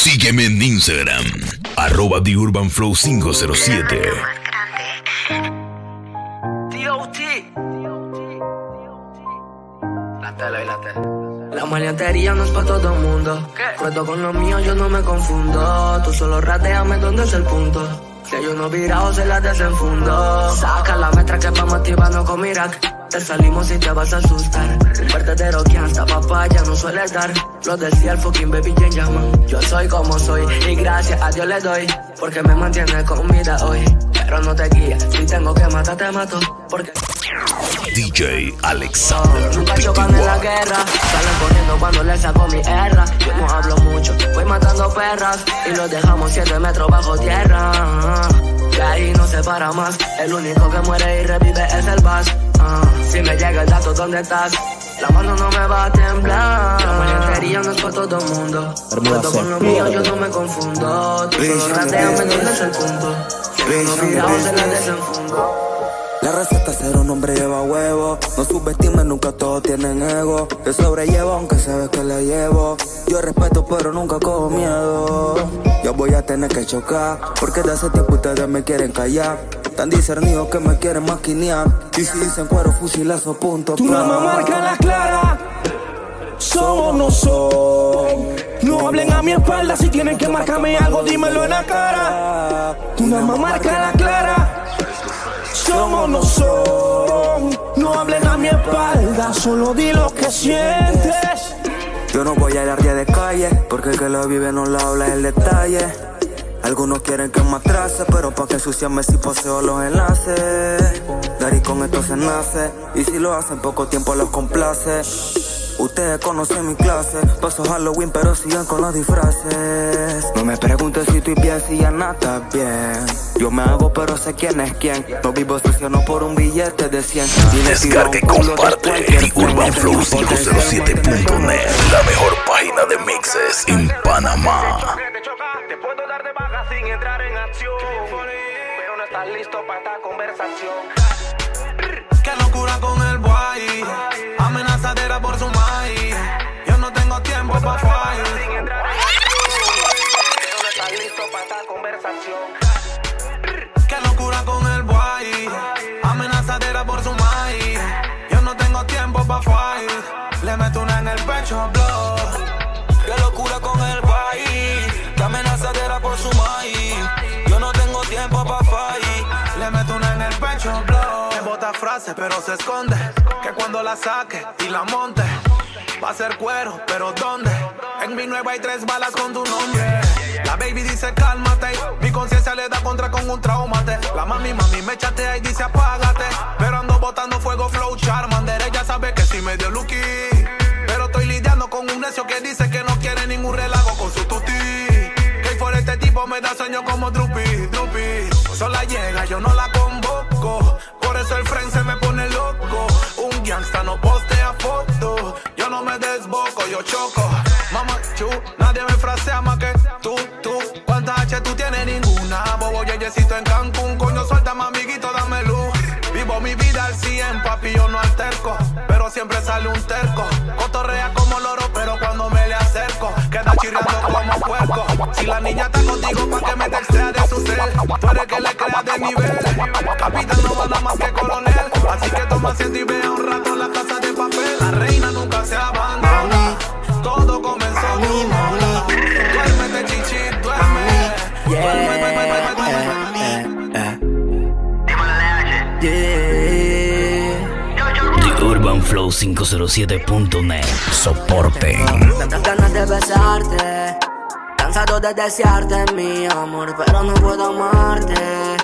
Sígueme en Instagram, arroba TheUrbanFlow507. La maleantería no es para todo el mundo. Cuento con lo mío, yo no me confundo. Tú solo rateame donde es el punto. Si hay uno virado, se la desenfundo. Saca la metra que vamos activando con Mirac. Te salimos y te vas a asustar. Un verdadero que hasta papaya no suele dar. Lo decía el fucking baby Jane llaman. Yo soy como soy y gracias a Dios le doy. Porque me mantiene con vida hoy. Pero no te guía, si tengo que matar te mato. Porque DJ Alexander. Nunca chocan en la guerra, salen corriendo cuando les saco mi erra. Yo no hablo mucho, voy matando perras y los dejamos siete metros bajo tierra. De ahí no se para más, el único que muere y revive es el Bass. Si me llega el dato, ¿dónde estás? La mano no me va a temblar. La maleantería no es para todo el mundo. Cuento con lo mío, yo no me confundo. Tú solo rateame dónde es el punto. Si uno mirado se la desenfundo. La receta ser un hombre lleva huevo. No subestimes, nunca todos tienen ego. Te sobrellevo aunque sabes que le llevo. Yo respeto, pero nunca cojo miedo. Yo voy a tener que chocar. Porque de hace tiempo ustedes me quieren callar. Tan discernidos que me quieren maquinear. Y si dicen cuero, fusilazo, punto. Tú nada más marca la clara. Somos no son. No hablen a mi espalda si tienen que marcarme algo, dímelo en la cara. Tú nada más marca la clara. Somos no son. No hablen a mi espalda, solo di lo que sientes. Yo no voy a hablar de calle, porque el que lo vive no lo habla el detalle. Algunos quieren que me atrase, pero pa' que ensuciarme si poseo los enlaces. Dari con esto se nace, y si lo hacen poco tiempo los complace. Ustedes conocen mi clase, paso Halloween pero siguen con los disfraces. No me preguntes si estoy bien, si ya nada bien. Yo me hago pero sé quién es quién. No vivo sucio no por un billete de 100. Y le tiro Descarga y comparte cualquier forma. TheUrbanFlow507.net, la mejor página de mixes en Panamá. Te puedo dar de baja sin entrar en acción. Pero no estás listo para esta conversación. Qué locura con el boy. Amenazadera por su maíz. Pero se esconde. Que cuando la saque y la monte. Va a ser cuero, pero ¿dónde? En mi nueva hay tres balas con tu nombre. La baby dice cálmate. Mi conciencia le da contra con un traumate. La mami, mami me chatea y dice apágate. Pero ando botando fuego, flow, charmander. Ella sabe que sí me dio lucky. Pero estoy lidiando con un necio que dice que no quiere ningún relajo con su tuti. Que por este tipo me da sueño como Drupi, Drupi. Sola llega, yo no la convoco. Por eso el friend se me pone loco. Un gangsta no postea foto. Yo no me desboco, yo choco. Mamá, chu, nadie me frasea más que tú, tú. ¿Cuántas H tú tienes? Ninguna. Bobo yeyecito en Cancún. Coño, suéltame, amiguito, dame luz. Vivo mi vida al 100, papi, yo no alterco. Pero siempre sale un terco. Cotorrea como loro, pero cuando me le acerco, queda chirriando como puerco. Si la niña está contigo, pa' que me textea de su cel. Tú que le creas de nivel. Capitán no Asiento y vea un rato la casa de papel. La reina nunca se abandona. Todo comenzó con una. Duérmete, chichi, duerme. Duerme, duerme, duerme, duerme, duerme. TheUrbanFlow507.net. Soporten. Tantas ganas de besarte, cansado de desearte mi amor, pero no puedo amarte.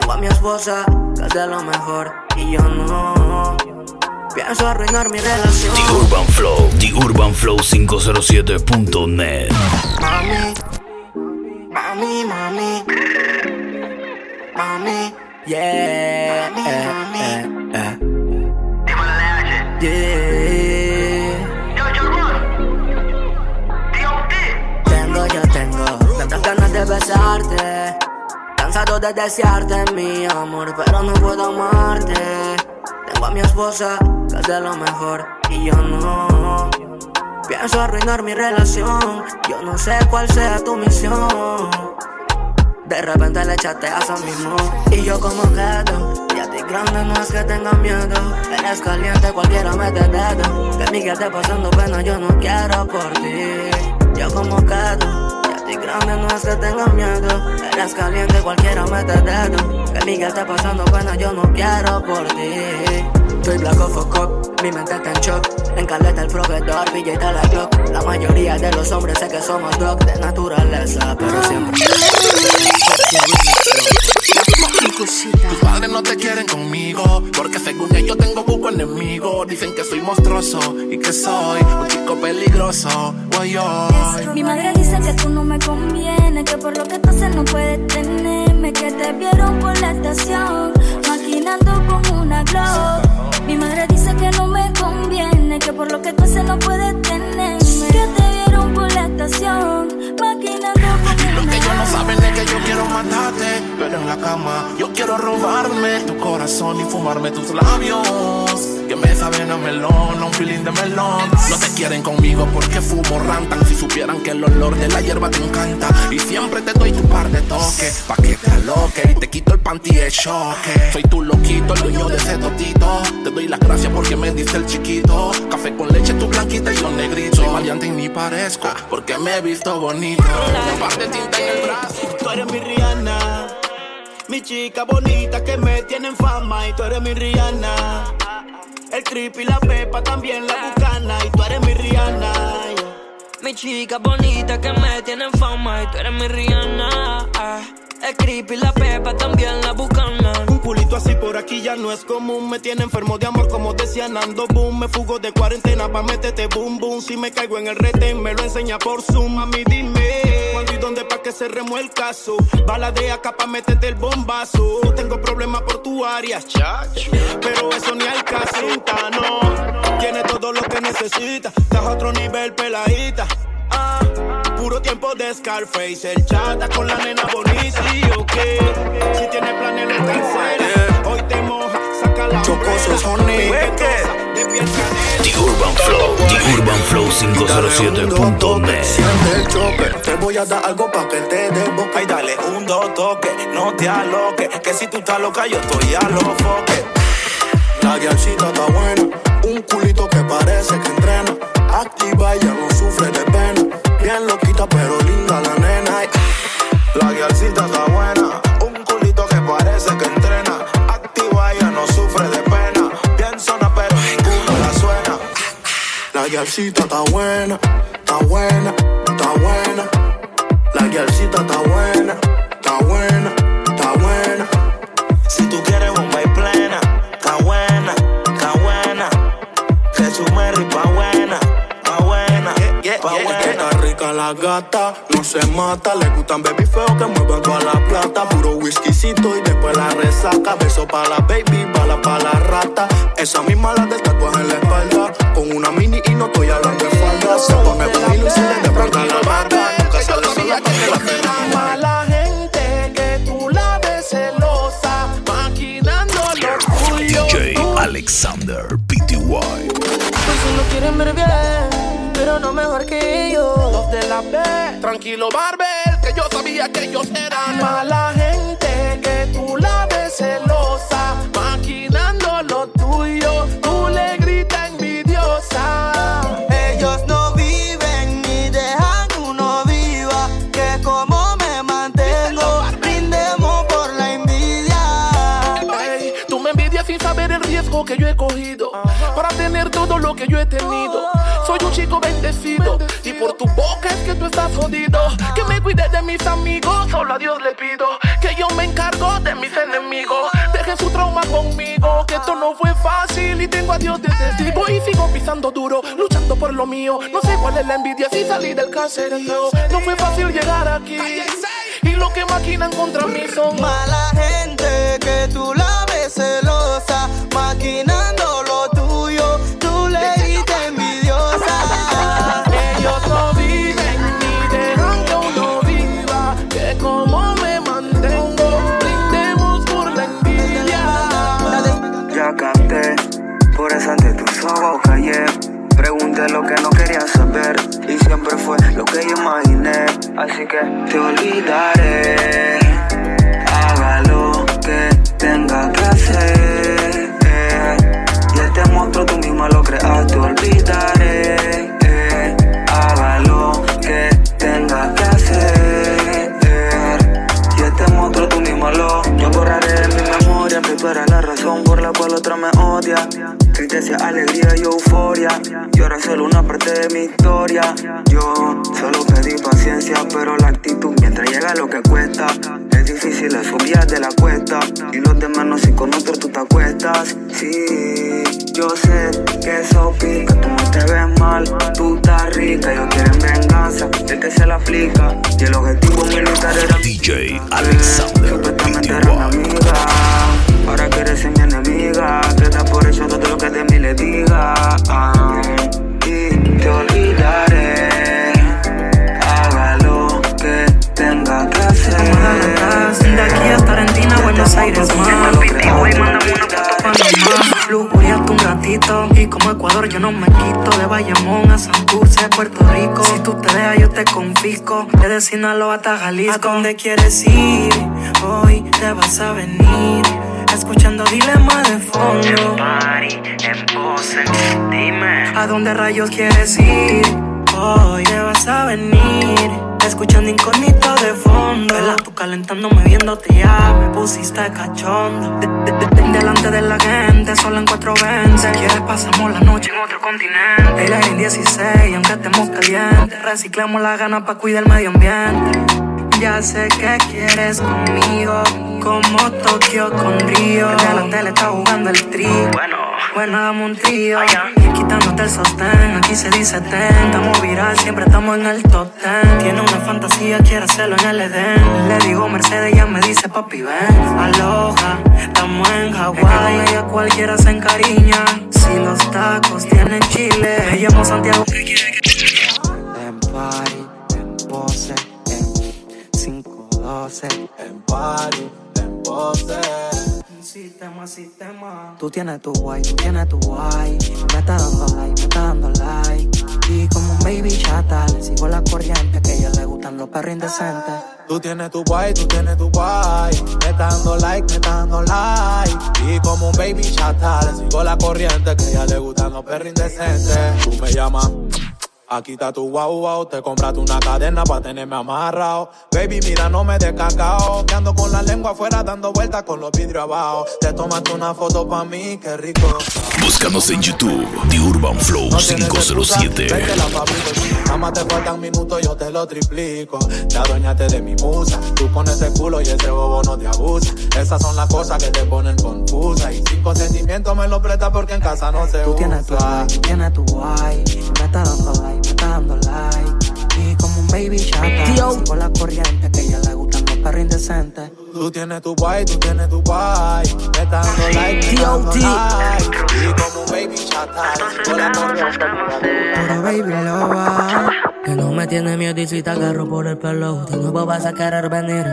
Tengo a mi esposa, que es de lo mejor, y yo no. Pienso arruinar mi relación. TheUrbanFlow, TheUrbanFlow507.net. Mami, mami, mami, mami, yeah, eh, eh, eh. yeah. Tengo, yo tengo tantas ganas de besarte, cansado de desearte mi amor, pero no puedo amarte. Tengo a mi esposa, que es de lo mejor, y yo no. Pienso arruinar mi relación. Yo no sé cuál sea tu misión. De repente le echaste a mismo. Y yo como gato. Y a ti grande no es que tenga miedo. Eres caliente, cualquiera mete dedo. Que mi que esté pasando pena, yo no quiero por ti. Yo como gato. Y a ti grande no es que tenga miedo. Eres caliente, cualquiera mete dedo. Que mi que esté pasando pena, yo no quiero por ti. Soy black of a mi mente está en shock. En caleta el proveedor, billete la clock. La mayoría de los hombres sé que somos dog de naturaleza, pero siempre. Tus padres no te quieren conmigo, porque según ellos tengo poco enemigo. Dicen que soy monstruoso y que soy un chico peligroso. Mi madre dice que tú no me conviene, que por lo que tú haces no puedes tenerme, que te vieron por la estación, maquinando con una glow. Mi madre dice que no me conviene, que por lo que tú haces no puedes tenerme. Que te vieron por la estación, maquinando con Lo que ellos no saben es que yo quiero matarte, pero en la cama yo quiero robarme tu corazón y fumarme tus labios. Que me saben a melón, a un feeling de melón. No te quieren conmigo porque fumo rantan. Si supieran que el olor de la hierba te encanta. Y siempre te doy tu par de toques, pa' que te aloque. Y te quito el panty de choque. Soy tu loquito, el dueño de ese totito. Te doy las gracias porque me diste el chiquito. Café con leche, tu blanquita y yo negrito. Soy valiente y ni parezco, porque me he visto bonito. Un par de tinta en el brazo. Tú eres mi Rihanna, mi chica bonita que me tienen fama y tú eres mi Rihanna. El creepy, la pepa, también la bucana y tú eres mi Rihanna. Mi chica bonita que me tienen fama y tú eres mi Rihanna. El creepy, la pepa, también la bucana. Un culito así por aquí ya no es común. Me tiene enfermo de amor, como decía Nando Boom. Me fugo de cuarentena pa' meterte boom boom. Si me caigo en el retén, me lo enseña por Zoom. A mí dime, ¿cuándo y dónde pa' que se remue el caso? Bala de acá pa' meterte el bombazo. Tengo problemas por tu área, chacho. Pero eso ni al caso, no. Tiene todo lo que necesita. Estás a otro nivel, peladita. Ah, puro tiempo de Scarface. El chata con la nena bonita. Sí, ok. Si tiene planes, lo cancela. Hoy te moja, saca la Chocoso Sony. The Urban Flow, The Urban Flow 507.net. Siente el choque, te voy a dar algo pa' que te dé boca. Ay, dale un dos toque, no te aloques. Que si tú estás loca, yo estoy a los foques. La guialcita está buena, un culito que parece que entrena. Activa, ella no sufre de pena. Bien loquita, pero linda la nena. La guialcita está buena, un culito que parece que entrena. Activa, ella no sufre de pena. Bien zona, pero ninguno la suena. La guialcita está buena, está buena, está buena. La guialcita está buena, está buena, está buena. Si tú quieres pa' buena. Está rica la gata, no se mata. Le gustan baby feo que muevan toda la plata. Puro whiskycito y después la resaca. Beso pa' la baby, bala pa' la rata. Esa misma la del tatuaje en la espalda. Con una mini y no estoy hablando de falda. Se pone vinilo y se le desborda la barba. Nunca sale sola porque la pena mala gente que tú la ves celosa, maquinando lo tuyo. DJ Alexander PTY. Si no quieren ver bien, pero no mejor que ellos. Los de la B, tranquilo Barbel, que yo sabía que ellos eran mala gente que tú la ves celosa, maquinando lo tuyo. Tú le gritas envidiosa. Ellos no viven ni dejan que uno viva. Que como me mantengo, brindemos por la envidia. Ey, tú me envidias sin saber el riesgo que yo he cogido todo lo que yo he tenido. Soy un chico bendecido y por tu boca es que tú estás jodido. Que me cuide de mis amigos, solo a Dios le pido. Que yo me encargo de mis enemigos. Dejen su trauma conmigo, que esto no fue fácil y tengo a Dios de testigo. Y sigo pisando duro, luchando por lo mío. No sé cuál es la envidia si salí del caserío. No fue fácil llegar aquí. Y lo que maquinan contra mí son Mala gente que tú la ves celosa, maquinando Pregunté lo que no quería saber. así que te olvidaré. Haga lo que tenga que hacer. Y este monstruo tú misma lo creas, te olvidaré. Haga lo que tenga que hacer. Y este monstruo tú misma lo. Yo borraré mi memoria que eres la razón por la cual otra me odia. Alegría y euforia. Y ahora solo una parte de mi historia. Yo solo pedí paciencia, pero la actitud mientras llega lo que cuesta. Es difícil es subir de la cuesta. Y los demás no si con otro tú te acuestas. Sí, yo sé que eso pica. Tú no te ves mal, Sinaloa hasta Jalisco ¿A dónde quieres ir? Hoy te vas a venir. Escuchando dilema de fondo. Dime. ¿A dónde rayos quieres ir? Hoy te vas a venir. Escuchando incógnito de fondo Vela tú calentándome viéndote ya. Me pusiste cachondo. De- de- de- Delante de la gente Solo en 420 Si quieres pasamos la noche en otro continente. Ella en 16 Aunque estemos calientes. Reciclamos la gana para cuidar el medio ambiente. Ya sé que quieres conmigo, como Tokio con Río. Que la tele está jugando el tri. Bueno, bueno, dame un trío. Quitándote el sostén, aquí se dice ten. Estamos viral, siempre estamos en el top ten. Tiene una fantasía, quiere hacerlo en el Edén. Le digo Mercedes, ya me dice papi, ven. Aloha, estamos en Hawái. Ella cualquiera se encariña. Si los tacos tienen chile, me llamo Santiago. En party, en pose, en 512. En party, en pose. Sistema, sistema. Tú tienes tu guay, tú tienes tu guay. Me está dando like, me está dando like. Y como un baby chata, le sigo la corriente. Que a ella le gustan los perros indecentes. Tú tienes tu guay, tú tienes tu guay. Me está dando like, me está dando like. Y como un baby chata, le sigo la corriente que a ella le gustan los perros indecentes. Tú me llamas. Aquí está tu guau guau, te compraste una cadena para tenerme amarrado. Baby, mira, no me des cacao. Que ando con la lengua afuera dando vueltas con los vidrios abajo. Te tomaste una foto pa' mí, qué rico. Búscanos en YouTube, The Urban Flow No tienes excusa, 507. vete la fabrico. Nada más te faltan minutos, yo te lo triplico. Te adueñaste de mi musa. Tú con ese culo y ese bobo no te abusa. Esas son las cosas que te ponen confusa. Y sin consentimiento me lo presta porque en casa no se Tú usa. tienes tu tú tienes tu guay. Me está dando like, me está dando like. Y como un baby chata, sigo la corriente. Que ella le gustan los perros indecentes. Tú tienes tu guay, tú tienes tu guay. Me está dando like, me dando like. Y como un baby chata, sigo la corriente. Pero baby loba. Que no me tiene miedo y si te agarro por el pelo, de nuevo vas a querer venir.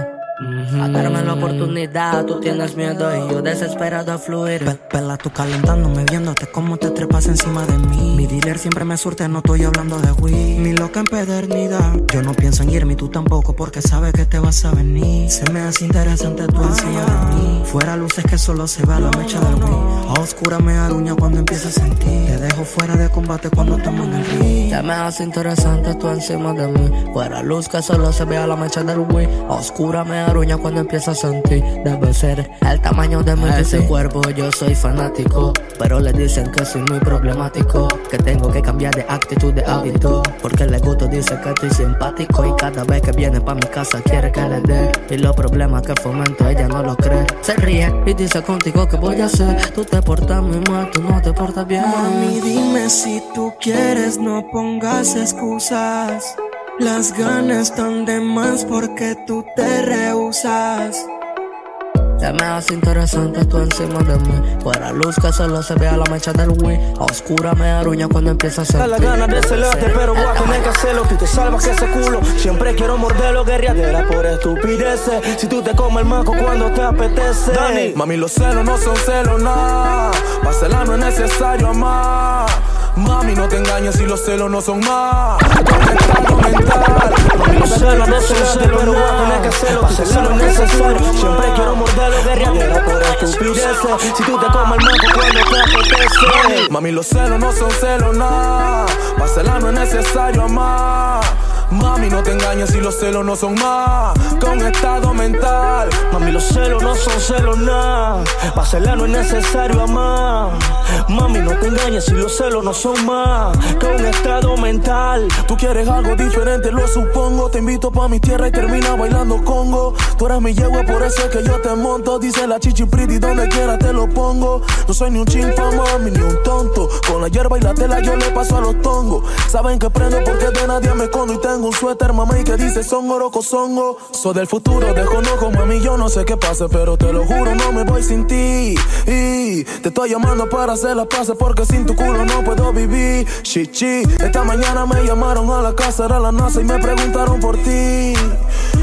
A darme la oportunidad, tú tienes miedo y yo desesperado a fluir. Pe- Pela, tú calentándome, viéndote cómo te trepas encima de mí. Mi dealer siempre me surte, no estoy hablando de weed. Mi loca empedernida. Yo no pienso en irme y tú tampoco, porque sabes que te vas a venir. Se me hace interesante tu encima de mí. Fuera luces que solo se va la mecha del weed. A oscura me aruña cuando empiezo a sentir. Te dejo fuera de combate cuando estamos en el ring. Ya me hace interesante tú encima de mí. Fuera luz que solo se vea la mecha del Wii. A oscura me aruña cuando empiezo a sentir. Debe ser el tamaño de mi ese cuerpo. Yo soy fanático. Pero le dicen que soy muy problemático. Que tengo que cambiar de actitud de hábito. Porque le gusto dice que estoy simpático. Y cada vez que viene pa' mi casa quiere que le dé. Y los problemas que fomento ella no lo cree. Se ríe y dice contigo que voy a hacer. Tú te portas muy mal, tú no te portas bien. Mami, dime si tú quieres, no pongas excusas. Las ganas están de más porque tú te rehusas. Se me hace interesante tú encima de mí. Fuera luz que solo se vea la mecha del Wii. A oscura me aruña cuando empieza a Da sentir. la gana de celarte, pero voy a tener que hacerlo. Tú te salvas que ese culo. Siempre quiero morderlo, guerriadera por estupideces. Si tú te comes el maco cuando te apetece. Dani, Mami, los celos no son celos, nada. Para celar no es necesario amar. Mami, no te engañes si los celos no son más. Mami, los celos no son celos, pero voy a tener que hacerlo. Tu lo necesario. Siempre quiero morderlo, guerrear por estupideces. Si tú te comes el manco cuando te apetece. Mami, los celos no son celos, nada. Para no es necesario amar. Mami, no te engañes si los celos no son más que un estado mental. Mami, los celos no son celos nada. Para no es necesario amar. Mami, no te engañes si los celos no son más que un estado mental. Tú quieres algo diferente, lo supongo. Te invito pa' mi tierra y termina bailando congo. Tú eres mi yegua, por eso es que yo te monto. Dice la chichi pretty, donde quiera te lo pongo. No soy ni un chinfa, mami, ni un tonto. Con la hierba y la tela yo le paso a los tongos. Saben que prendo porque de nadie me escondo y tengo un suéter, mamá, y que dice son oroco, songo. Soy del futuro, desconozco, mami, yo no sé qué pase, pero te lo juro, no me voy sin ti. Y te estoy llamando para hacer las paces porque sin tu culo no puedo vivir. Chichi, esta mañana me llamaron a la casa, era la NASA y me preguntaron por ti.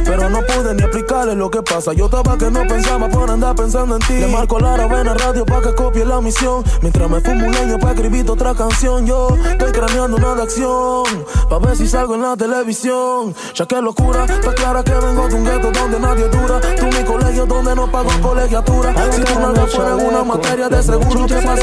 Pero no pude ni explicarle lo que pasa. Yo estaba que no pensaba por andar pensando en ti. Le marco la ravena radio para que copie la misión. Mientras me fumo un leño para escribir otra canción. Yo estoy craneando una de acción. Pa' ver si salgo en la televisión. Ya que locura, está clara que vengo de un gueto donde nadie dura. Tú mi colegio donde no pago colegiatura. Si tú no fuera en una materia de seguro, te pasa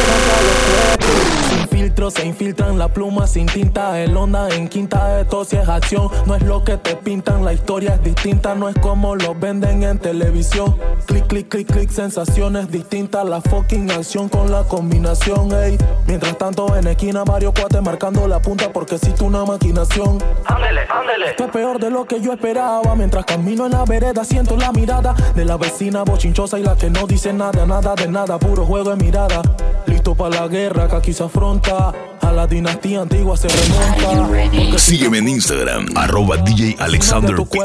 Sin filtro se infiltran la pluma sin tinta. El onda en quinta de tos y es acción. No es lo que te pintan, la historia es distinta no es como lo venden en televisión. Clic, clic, clic, clic, sensaciones distintas. La fucking acción con la combinación, ey. Mientras tanto, en esquina, Mario Cuate marcando la punta porque tú una maquinación. Ándele, ándele. Esto es peor de lo que yo esperaba. Mientras camino en la vereda, siento la mirada de la vecina bochinchosa y la que no dice nada, nada de nada, puro juego de mirada. Listo para la guerra que aquí se afronta. A la dinastía antigua se remonta. Sígueme en Instagram, arroba DJ Alexander Porque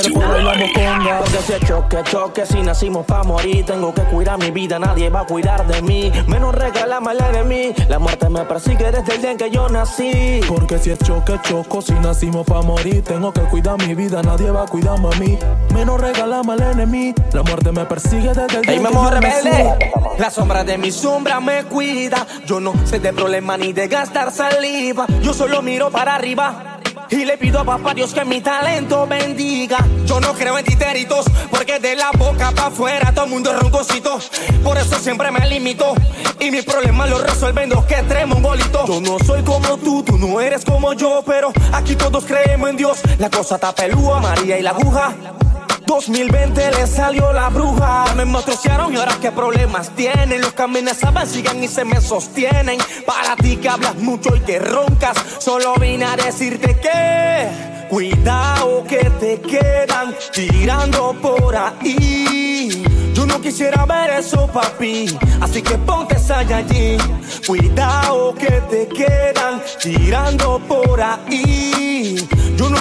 si choque, choque, si nacimos pa' morir, tengo que cuidar mi vida, nadie va a cuidar de mí. Menos regálame de mí, la muerte me persigue desde el día en que yo nací. Porque si es choque, choco, si nacimos pa' morir, tengo que cuidar mi vida, nadie va a cuidarme a mí. Menos regálame al enemigo, la muerte me persigue desde el día en que yo nací. La sombra de mi sombra me cuida, yo no sé de problema ni de gastar saliva. Yo solo miro para arriba. Y le pido a papá Dios que mi talento bendiga. Yo no creo en titéritos, porque de la boca para afuera todo el mundo es roncosito. Por eso siempre me limito. Y mis problemas los resuelven los que tres mongolitos. Yo no soy como tú, tú no eres como yo, pero aquí todos creemos en Dios. La cosa está pelúa, María y la aguja. 2020 le salió la bruja. Me mostrociaron y ahora qué problemas tienen. Los que amenazaban siguen y se me sostienen. Para ti que hablas mucho y que roncas, solo vine a decirte que cuidado que te quedan tirando por ahí. Yo no quisiera ver eso, papi. Así que ponte allí. Cuidado que te quedan tirando por ahí.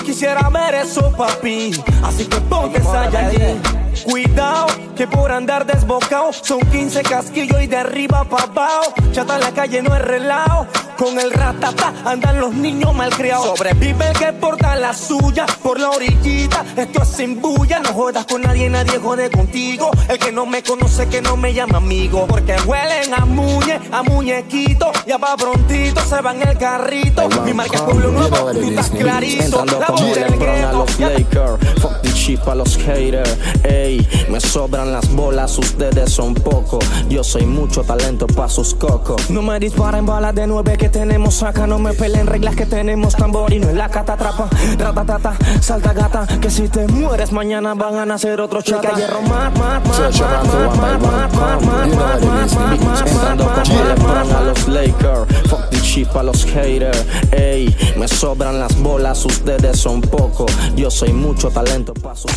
Quisiera ver eso, papi. Así que ponte allí. Cuidado que por andar desbocado son 15 casquillos y de arriba para abajo. Chata en la calle no es relajo. Con el ratata andan los niños malcriados. Sobrevive el que porta la suya por la orillita. Esto es sin bulla. No jodas con nadie, nadie jode contigo. El que no me conoce, que no me llama amigo. Porque huelen a muñe, a muñequito. Ya va prontito, se va en el carrito. Mi marca es pueblo nuevo, tú estás clarito. La voz del gueto. Fuck the chip a los haters. Ey, me sobran las bolas, ustedes son poco. Yo soy mucho talento pa' sus cocos. No me disparen balas de nueve que tenemos acá. No me peleen reglas que tenemos tambor y no es la catatrapa. Ratatata, salta gata. Que si te mueres mañana van a nacer otros chata. Hierro mat, mat, mat, mat, mat, mat, mat, mat, mat, a los Lakers. Fuck the chip a los haters. Ey, me sobran las bolas, ustedes son poco. Yo soy mucho talento pa' sus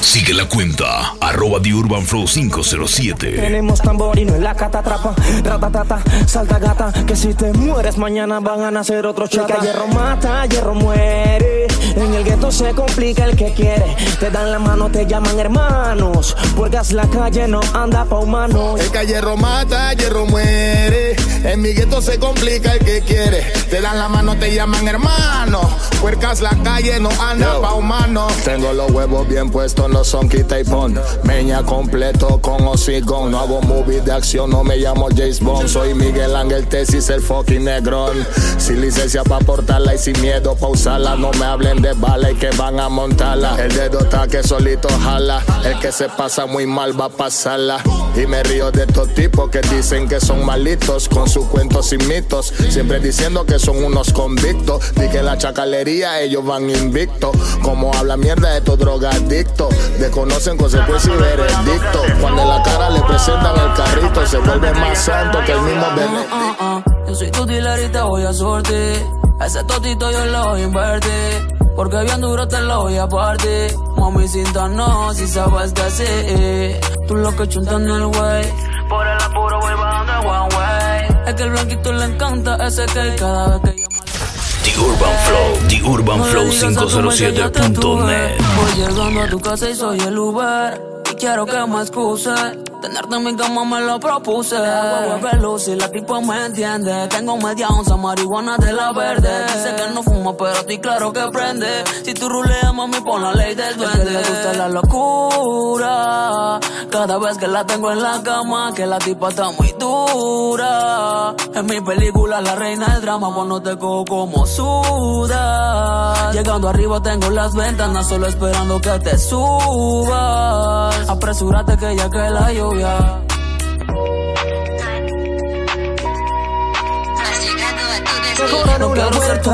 Sigue la cuenta, arroba The Urban Flow 507. Tenemos tambor y no es la catatrapa. Ratatata, salta gata. Que si te mueres mañana van a nacer otros chata. Hierro mata, hierro muere. En el gueto se complica el que quiere. Te dan la mano, te llaman hermanos. Porque la calle no anda pa' humanos. El que hierro mata, hierro muere. En mi gueto se complica el que quiere. Te dan la mano, te llaman hermanos. Puercas la calle no anda pa' humanos. Tengo los huevos bien puestos no son quita y pon. Meña completo con hocicón. No hago movies de acción, no me llamo James Bond. Soy Miguel Ángel Tesis, el fucking negrón. Sin licencia pa' portarla y sin miedo pa' usarla. No me hablen de bala y que van a montarla. El dedo está que solito jala. El que se pasa muy mal va a pasarla. Y me río de estos tipos que dicen que son malitos con sus cuentos y mitos. Siempre diciendo que son unos convictos. Di que la chacalería ellos van invictos. Como habla mierda de estos drogadictos. Desconocen consecuencias y veredicto. Cuando en la cara le presentan el carrito, se vuelve más santo que el mismo Benedicto. Yo soy tu te voy a sorte. Ese totito yo lo voy a invertir. Porque bien duro te lo voy a partir. Mami, cinta no, si sabes que sí. Tú lo que chuntas en el way. Por el apuro voy bajando one way. Es que el blanquito le encanta ese que cada vez que llama. The Urban Flow, The Urban Flow 507.net. Voy llegando a tu casa y soy el Uber. Y quiero que me excuse. Tenerte en mi cama me lo propuse. Hueve luz y la tipa me entiende. Tengo media onza marihuana de la verde. Dice que no fuma, pero a ti claro que prende. Si tú ruleas, mami, pon la ley del duende. le gusta la locura. Cada vez que la tengo en la cama, que la tipa está muy dura. En mi película, la reina del drama, cuando te cojo como suda. Llegando arriba, tengo las ventanas, solo esperando que te subas. Apresúrate que ya que la lluvia. No quiero ser tú,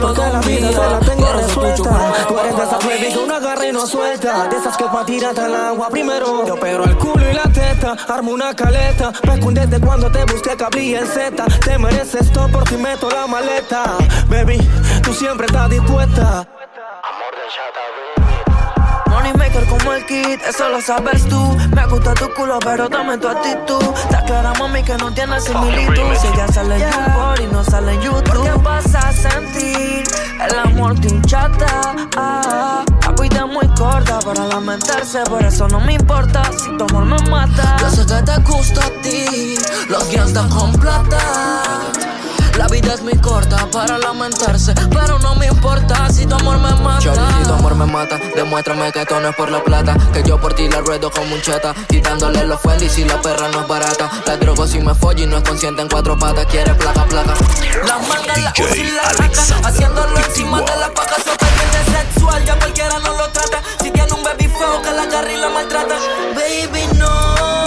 porque la vida te la tengo resuelta. Tú eres de esas baby que uno agarra y no suelta. De esas que pa' tirarte al agua primero. Yo pero el culo y la teta, armo una caleta. Me desde cuando te busqué que abrí el Z. Te mereces todo por ti meto la maleta. Baby, tú siempre estás dispuesta. Eso lo sabes tú. Me gusta tu culo, pero dame tu actitud. Está clara, mami, que no tiene similitud. Si ella sale en YouTube y no sale en YouTube. ¿Qué vas a sentir? El amor te hinchata. Ah, la vida es muy corta para lamentarse, por eso no me importa si tu amor me mata. Yo sé que te gusta a ti, los gangsters con plata. La vida es muy corta para lamentarse, pero no me importa si tu amor me mata. Shorty, si tu amor me mata, demuéstrame que esto no es por la plata. Que yo por ti la ruedo como un cheta, quitándole los Fendi si la perra no es barata. La drogo si me folla y no es consciente en cuatro patas, quiere placa, placa. La manga, la y la raca, haciéndolo encima de la paca, bien sexual, ya cualquiera no lo trata. Si tiene un baby feo que la agarra y la maltrata, baby no.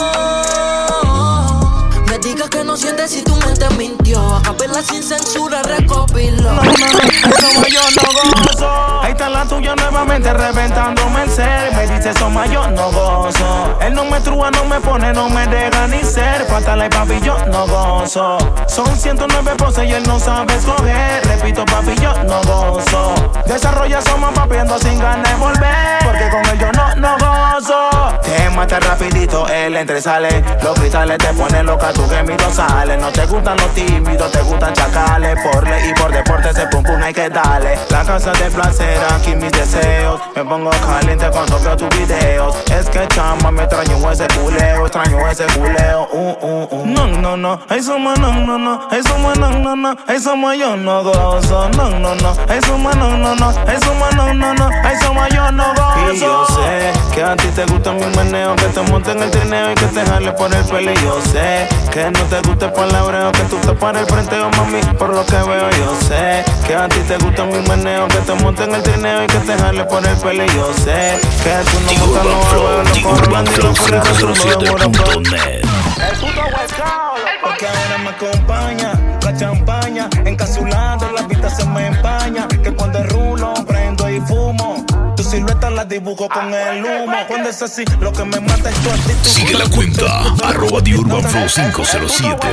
Digas que no sientes si tu mente mintió. A capela sin censura, recopilo. Como yo no gozo. Ahí está la tuya nuevamente reventándome el ser. Me dice soma, yo no gozo. Él no me trúa, no me pone, no me deja ni ser. Pátala y papi, yo no gozo. Son 109 poses y él no sabe escoger. Repito, papi, yo no gozo. Desarrolla soma, papi, ando sin ganas de volver. Porque con él yo no, no gozo. Te mata rapidito, él entre y sale. Los cristales te ponen loca, tu gemido sale. No te gustan los tímidos, te gustan chacales. Por ley y por deporte, ese pum pum hay que darle. La casa de placer, aquí mis deseos. Me pongo caliente cuando veo tus videos. Es que chama, me extraño ese culeo, extraño ese culeo. Uh, uh, uh. No, no, no, somos no, no, no, somos no, no, no, somos yo no gozo. No, no, no, somos no, no, no, somos no, no, no, somos yo no gozo. Y yo sé que a ti te gusta mi meneo, que te monte en el trineo y que te jale por el pelo. Y yo sé que no te gusta el palabreo, que tú te pares el frenteo, mami, por lo que veo. Yo sé que a ti te gusta mi meneo, que te monte en el trineo y que te jale por el pelo. Y yo sé que tú no The Urban Flow, The Urban Flow 507.net. El puto huescao, porque ahora me acompaña la champaña, encapsulando la vista se me empaña, silueta la dibujo con el humo. Cuando es así, lo que me mata es tu actitud. Sigue la cuenta, arroba The Urban Flow 507.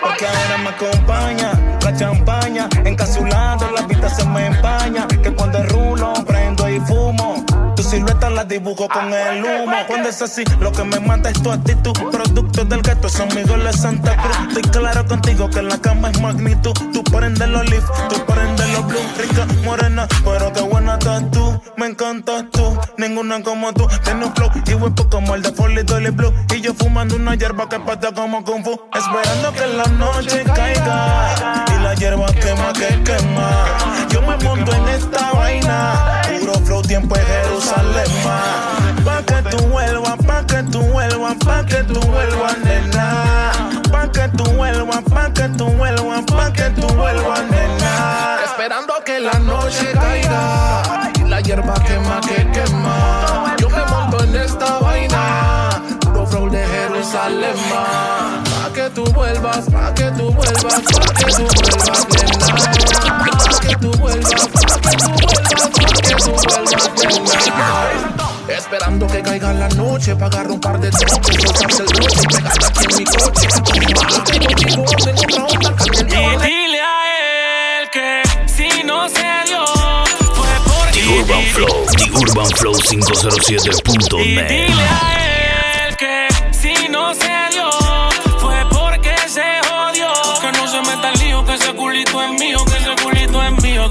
Porque ahora me acompaña la champaña, encapsulando la vista se me empaña, que cuando rulo prendo y fumo. Tu silueta la dibujo con el humo. Cuando es así, lo que me mata es tu actitud. Producto del gato, son amigos de Santa Cruz. Estoy claro contigo que en la cama es magnitud. Tú prendes los leaf, tú prendes los blue. Rica, morena, pero qué buena estás tú. Me encantas tú, ninguna como tú. Tiene un flow y huepo como el de Folly Dolly Blue. Y yo fumando una hierba que pata como Kung Fu. Esperando que la noche caiga. Y la hierba quema que quema. Yo me monto en esta vaina. Puro flow, tiempo en Jerusalén. ma. tú vuelvas, pa' que tú vuelvas, pa' que tú vuelvas, nena. Pa' que tú vuelvas, pa' que tú vuelvas, pa' que tú vuelvas, nena. Esperando que la noche caiga Esperando que caiga la noche para agarrar un par de toques, soltarse el broche y pegarte aquí en mi coche. Contigo tengo otra onda caliente. Y dile a él que si no se dio fue porque The Urban Flow, The Urban Flow Y 507.net. dile a él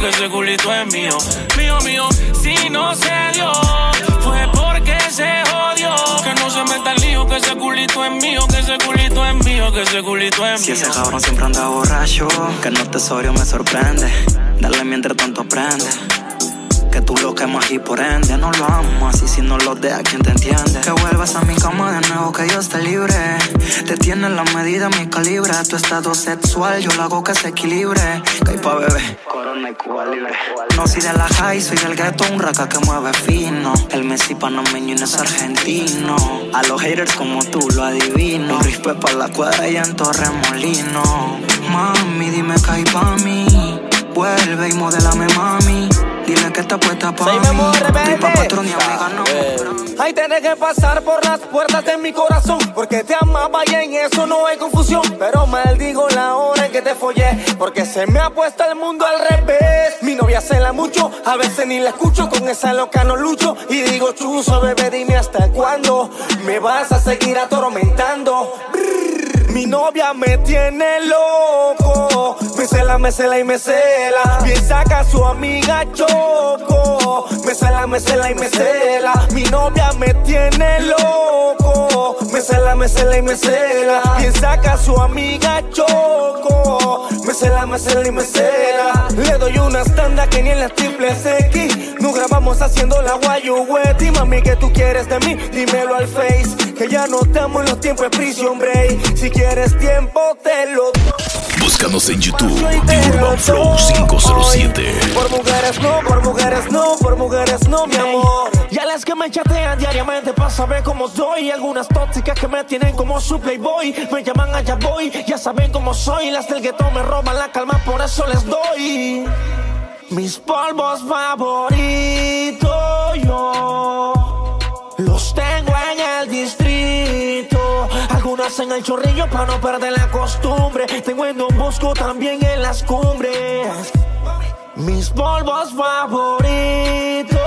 que ese culito es mío. Mío, mío, si no se dio fue porque se jodió. Que no se meta el lío, que ese culito es mío, que ese culito es mío, que ese culito es Si mío. ese cabrón siempre anda borracho, que no te sobrio me sorprende. Dale mientras tanto aprende. Que tú lo quemas y por ende no lo amas. Y si no lo dejas, ¿quién te entiende? Que vuelvas a mi cama de nuevo, que yo esté libre. Te tiene la medida, mi calibre. Tu estado sexual, yo lo hago que se equilibre. Hay pa' bebé. Corona y Cuba libre. No soy de la high, soy del ghetto, un raca que mueve fino. El Messi panameño y no es argentino. A los haters como tú lo adivino. Rispe pa' la cuadra y en Torremolino. Mami, dime que hay pa' mí. Vuelve y modelame, mami. Dile que está puesta pa' Soy mí. Tripa patrón y amiga no. Ay, tenés que pasar por las puertas de mi corazón Porque te amaba y en eso no hay confusión. Pero maldigo la hora en que te follé Porque se me ha puesto el mundo al revés. Mi novia cela mucho, a veces ni la escucho Con esa loca no lucho. Y digo, chuzo, bebé, dime hasta cuándo Me vas a seguir atormentando Brrr, Mi novia me tiene loco Me cela, me cela y me cela Bien saca a su amiga Choco. Me cela, me cela y me cela Mi novia me tiene loco. Me cela, me cela y me cela Bien saca a su amiga Choco. Me cela, me cela y me cela Le doy una tanda que ni en las triples X. Nos grabamos haciendo la guayu Y mami que tú quieres de mí Dímelo al face. Que ya no estamos en los tiempos de prison break. Si quieres tiempo te lo Búscanos en YouTube, Urban Flow doy. 507. Por mujeres no, por mujeres no, por mujeres no, mi amor. Y a las que me chatean diariamente para saber cómo soy. Algunas tóxicas que me tienen como su playboy. Me llaman allá voy, ya saben cómo soy. Las del gueto me roban la calma, por eso les doy. Mis polvos favoritos yo En el chorrillo para no perder la costumbre. Tengo en Don Bosco también en las cumbres. Mis polvos favoritos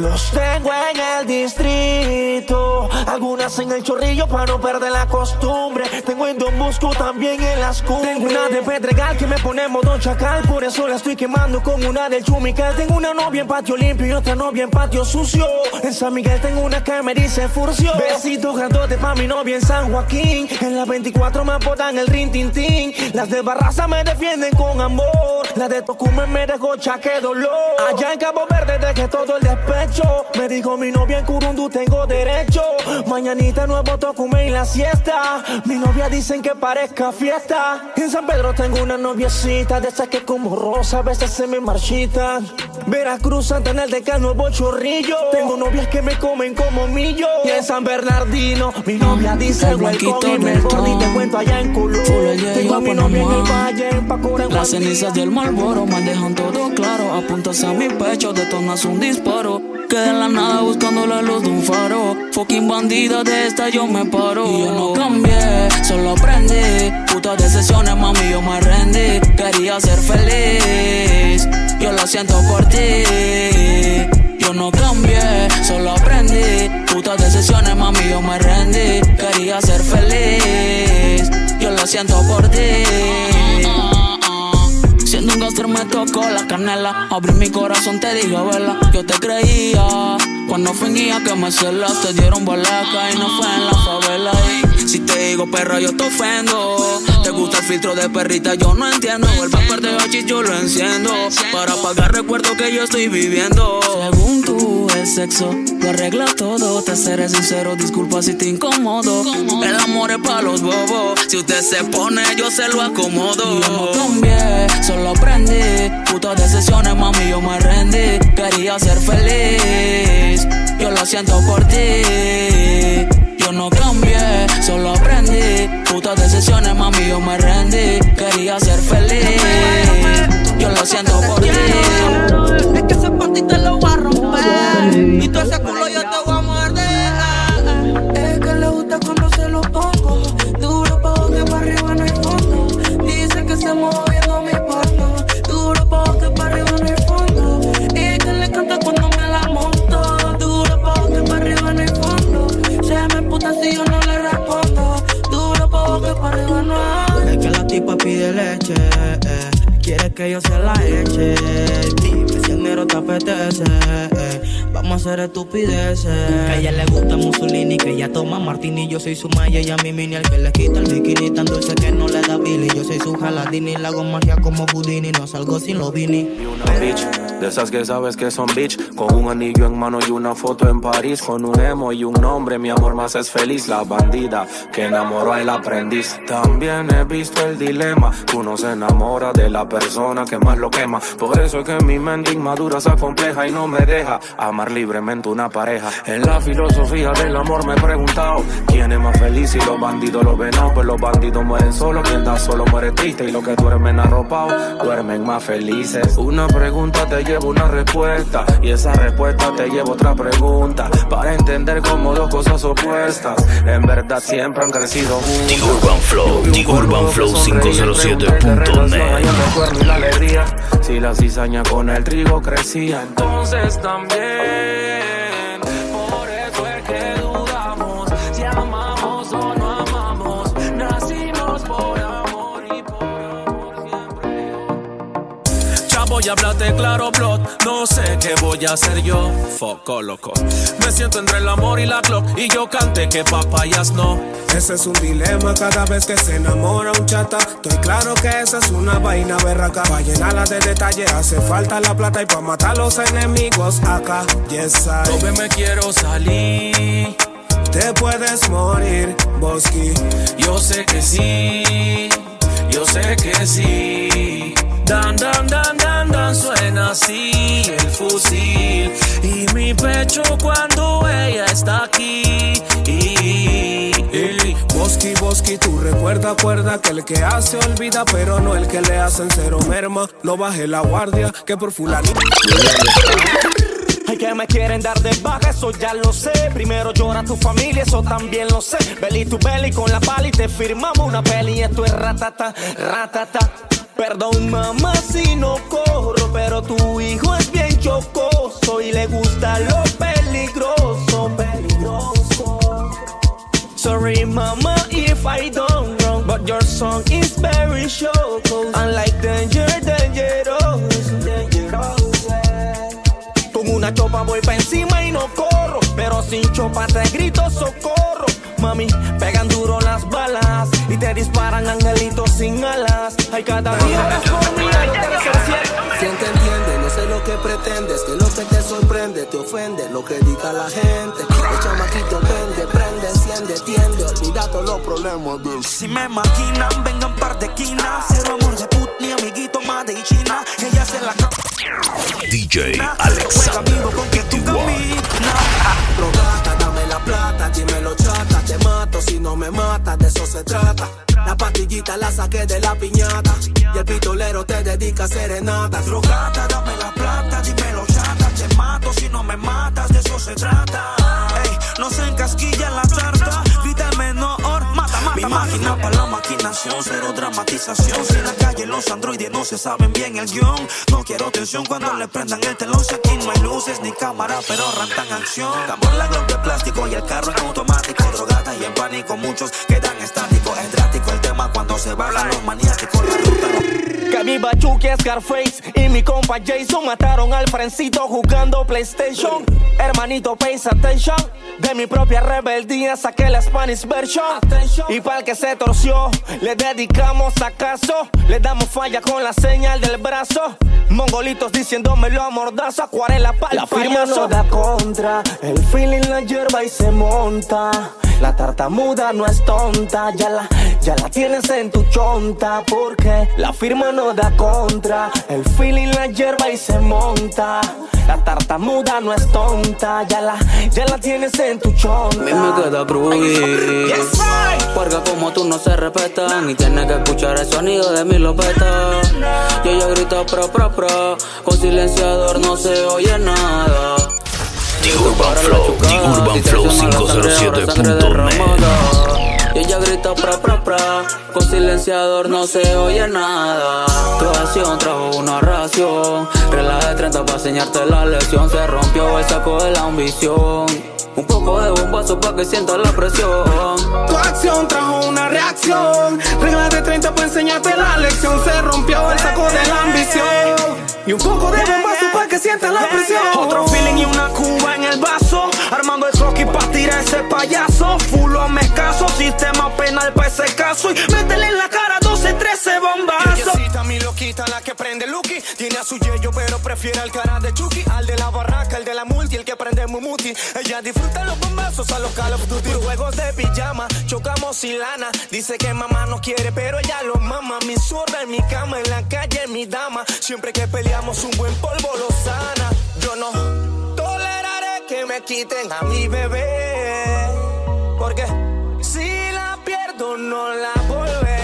los tengo en el distrito. Algunas en el chorrillo para no perder la costumbre. Tengo en Don Bosco también en las cumbres. Tengo una de Pedregal que me pone modo chacal. Por eso la estoy quemando con una del Chumical. Tengo una novia en patio limpio y otra novia en patio sucio. En San Miguel tengo una que me dice furcio. Besitos grandotes pa' mi novia en San Joaquín. En las 24 me apodan el rin tin tin. Las de Barraza me defienden con amor. Las de Tocumen me dejó chaque dolor. Allá en Cabo Verde dejé todo el despecho. Me dijo mi novia en Curundú tengo derecho. Mañanita nuevo Tocumen y la siesta. Mi novia dicen que parezca fiesta. En San Pedro tengo una noviecita de esas que como rosa a veces se me marchitan. Veracruz, Santana, el Decano, Nuevo Chorrillo. Tengo novias que me comen como millo. Y en San Bernardino, mi novia dice welcome y mejor y te cuento allá en día Tengo a mi novia en el valle, en Pacora, en Las cenizas del Malboro me dejan todo claro. Apuntas a mi pecho, detonas un disparo. Que de la nada buscando la luz de un faro. Fucking bandida de esta yo me paro. Y yo no cambié, solo aprendí. Putas decisiones, mami, yo me rendí. Quería ser feliz, yo lo siento por ti. Yo no cambié, solo aprendí. Putas decisiones, mami, yo me rendí. Quería ser feliz, yo lo siento por ti. Siendo un gangster me tocó la canela. Abrí mi corazón, te dije, vela. Yo te creía. Cuando fingía que me celas, te dieron balaca y no fue en la favela. Y si te digo perra, yo te ofendo. Te gusta el filtro de perrita, yo no entiendo. El vapor de hachís yo lo enciendo. Para apagar recuerdo que yo estoy viviendo. Según tú, de sexo lo arregla todo. Te seré sincero, disculpa si te incomodo. El amor es para los bobos. Si usted se pone, yo se lo acomodo. Yo no cambié, solo aprendí. Putas decisiones, mami, yo me rendí. Quería ser feliz. Yo lo siento por ti. Yo no cambié, solo aprendí. Putas decisiones, mami, yo me rendí. Quería ser feliz. Yo lo siento por ti. Es que ese panty te lo voy a romper. Y todo ese culo yo te voy a Dime si el negro te apetece. eh. Vamos a hacer estupideces. Que a ella le gusta Mussolini. Que ella toma Martini. Yo soy su maya y a mi mini. El que le quita el bikini tan dulce que no le da Billy. Yo soy su jaladini. La hago magia como Houdini. No salgo sin los vini. Una bitch, de esas que sabes que son bitch. Con un anillo en mano y una foto en París. Con un emo y un nombre, mi amor más es feliz. La bandida que enamoró al aprendiz. También he visto el dilema. Uno se enamora de la persona que más lo quema. Por eso es que mi mente inmadura se acompleja y no me deja amar libremente una pareja. En la filosofía del amor me he preguntado: ¿quién es más feliz si los bandidos lo ven? Pues los bandidos mueren solo. Quien da solo muere triste. Y los que duermen arropados duermen más felices. Una pregunta te lleva una respuesta. Y esa respuesta te lleva otra pregunta. Para entender como dos cosas opuestas. En verdad siempre han crecido juntos. The Urban Flow, The Urban Flow 507.net. y la alegría. Si la cizaña con el trigo crecía, entonces también. A hablarte claro, Blood. No sé qué voy a hacer yo. Foco loco. Me siento entre el amor y la clock. Y yo canté que papayas no. Ese es un dilema cada vez que se enamora un chata. Estoy claro que esa es una vaina berraca. Pa' llenarla de detalle hace falta la plata y pa' matar los enemigos acá. Yes, I. Tobe me quiero salir. Te puedes morir, Bosky. Yo sé que sí, yo sé que sí. Dan, dan, dan, dan, dan, suena así el fusil. Y mi pecho cuando ella está aquí. Ey, Bosky, Bosky, tú recuerda, acuerda que el que hace olvida, pero no el que le hacen cero merma. No baje la guardia, que por fulano. Ay, que me quieren dar de baja, eso ya lo sé. Primero llora tu familia, eso también lo sé. Belly tu belly con la pala y te firmamos una peli. Esto es ratata, ratata. Perdón, mamá, si no corro, pero tu hijo es bien chocoso y le gusta lo peligroso, peligroso. Sorry, mama, if I don't wrong, but your song is very choco. Unlike danger, dangerous, dangerous. Con una chopa voy pa' encima y no corro. Pero sin chopa te grito socorro. Mami, pegan duro las balas y te disparan angelitos sin alas. Hay cada día comida, yo te ¿Quién te entiende? No sé lo que pretendes, que lo que te sorprende te ofende, lo que diga la gente. El chamaquito vende, prende, enciende, tiende, olvida todos los problemas del Si me maquinan, vengan par de quinas. Cero amor de put, ni amiguito más de China. Ella se la DJ Juega Alexander. vivo con que tú caminas. Rogata, dame la plata, dímelo chata, te mato si no me matas, de eso se trata. La pastillita la saqué de la piñata y el pistolero te dedica serenata. Drogata, dame la plata, dímelo chata. Te mato si no me matas, de eso se trata. Ey, no se encasquilla la tarta. Mi máquina para la maquinación, cero dramatización. Si en la calle los androides no se saben bien el guion. No quiero tensión cuando le prendan el telón. Si aquí no hay luces ni cámara, pero rantan acción. Tambor la glock de plástico y el carro en automático. Drogata y en pánico, muchos quedan estáticos. Es drástico el tema cuando se bajan los maniáticos. La ruta no Que Scarface y mi compa Jason mataron al frencito jugando PlayStation. Hermanito, pays attention. De mi propia rebeldía saqué la Spanish version. Y para el que se torció, le dedicamos acaso. Le damos falla con la señal del brazo. Mongolitos diciéndomelo a mordazo, acuarela para La firma no da contra, el feeling la hierba y se monta. La tartamuda no es tonta, ya la, ya la tienes en tu chonta. Porque la firma no da contra, el feeling la hierba y se monta. La tartamuda no es tonta, ya la, ya la tienes en tu chonta. A mí me queda groovy. Porque como tú no se respetan y tienes que escuchar el sonido de mi lopeta. Y ella grita pro pro pro, con silenciador no se oye nada. The Urban Flow, The Urban Flow 507.net. Y ella grita pra pra pra, con silenciador no se oye nada. Tu acción trajo una ración, regla de 30 para enseñarte la lección. Se rompió el saco de la ambición. Un poco de bombazo para que sientas la presión. Tu acción trajo una reacción. Regla de 30 para enseñarte la lección. Se rompió el saco de la ambición. Y un poco de bombazo para que sientas la presión. Otro feeling y una cuba en el vaso. Armando el croquis pa' tirar ese payaso. Fulo me escaso, sistema penal pa' ese caso. Y métele en la cara 12, 13 bombazos. Mi loquita, la que prende Lucky. Tiene a su yello, pero prefiere al cara de Chucky. Al de la barraca, el de la multi, el que prende Mumuti. Ella disfruta los a los Call of Duty. Juegos de pijama, chocamos y lana. Dice que mamá no quiere, pero ella lo mama. Mi zorra en mi cama, en la calle, mi dama. Siempre que peleamos, un buen polvo lo sana. Yo no toleraré que me quiten a mi bebé. Porque si la pierdo, no la volveré.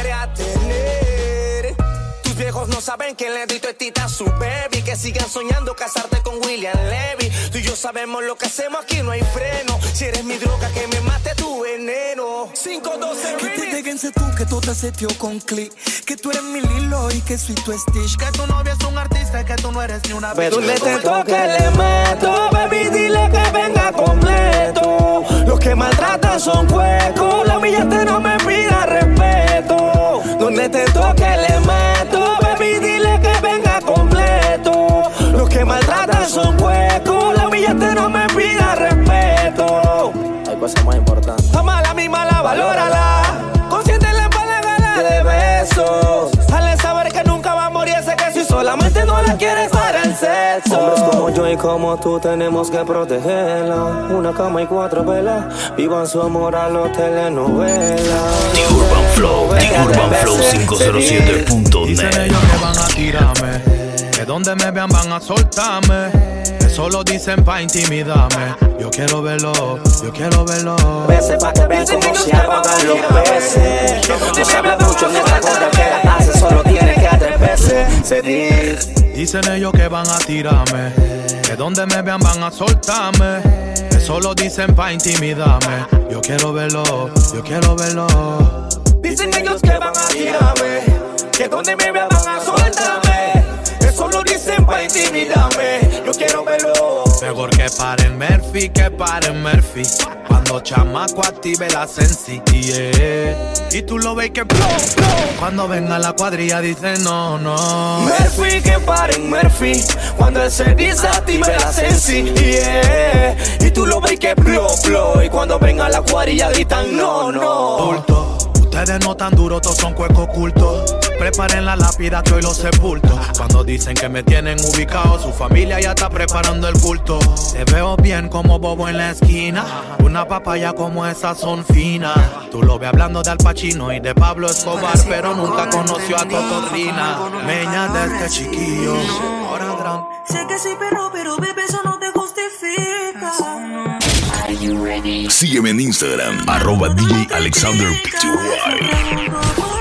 Tus viejos no saben que le dito es tita a su baby. Que sigan soñando casarte con William Levy. Tú y yo sabemos lo que hacemos aquí, no hay freno. Si eres mi droga, que me mate tu veneno. 512 Que te déguense tú, que tú te seteo con click. Que tú eres mi Lilo y que soy tu Stitch. Que tu novia es un artista y que tú no eres ni una bitch. Tú le tento que le meto, baby, dile que venga completo. Los que maltratan son cuecos, la humillante no me pida respeto. Donde te toque le son la humillante no me pida respeto. Hay cosas más importantes. Amala mi mala, valórala. Para la gala de besos. Hazle saber que nunca va a morir ese queso y solamente no la quieres para el sexo. Hombres como yo y como tú tenemos que protegerla. Una cama y cuatro velas. Vivan su amor a los telenovelas. The Urban Flow, The Urban Flow Dicen 507.net. ellos que van a tirarme, que donde me vean van a soltarme. Eso lo dicen pa' intimidarme. Yo quiero verlo, yo quiero verlo. Veces pa' que vean cómo se ahogan los peces. No se habla mucho en esta cosa que la hace, solo tiene que atreverse. Se dice. Dicen ellos que van a tirarme, que donde me vean van a soltarme. Eso lo dicen pa' intimidarme. Yo quiero verlo, yo quiero verlo. Dicen ellos que van a tirarme, que donde me vean van a soltarme. Intimidarme. Yo quiero verlo. Mejor que paren Murphy, que paren Murphy. Cuando chamaco active la sensi, yeah. Y tú lo ves que blow, blow. Cuando venga la cuadrilla dice no, no. Murphy, que paren Murphy. Cuando él se desactive la sensi, yeah. Y tú lo ves que blow, blow. Y cuando venga la cuadrilla gritan no, no. Bulto. Ustedes no tan duros, todos son cuecos ocultos. Preparen la lápida que hoy los sepulto. Cuando dicen que me tienen ubicado, su familia ya está preparando el culto. Te veo bien como bobo en la esquina. Una papaya como esa son finas. Tú lo ves hablando de Al Pacino y de Pablo Escobar, pero nunca conoció a Tototrina. Meña de este chiquillo. Ahora gran. Sé que sí, pero, pero, bebé, eso no te justifica. Sígueme en Instagram, arroba DJ Alexander Pty.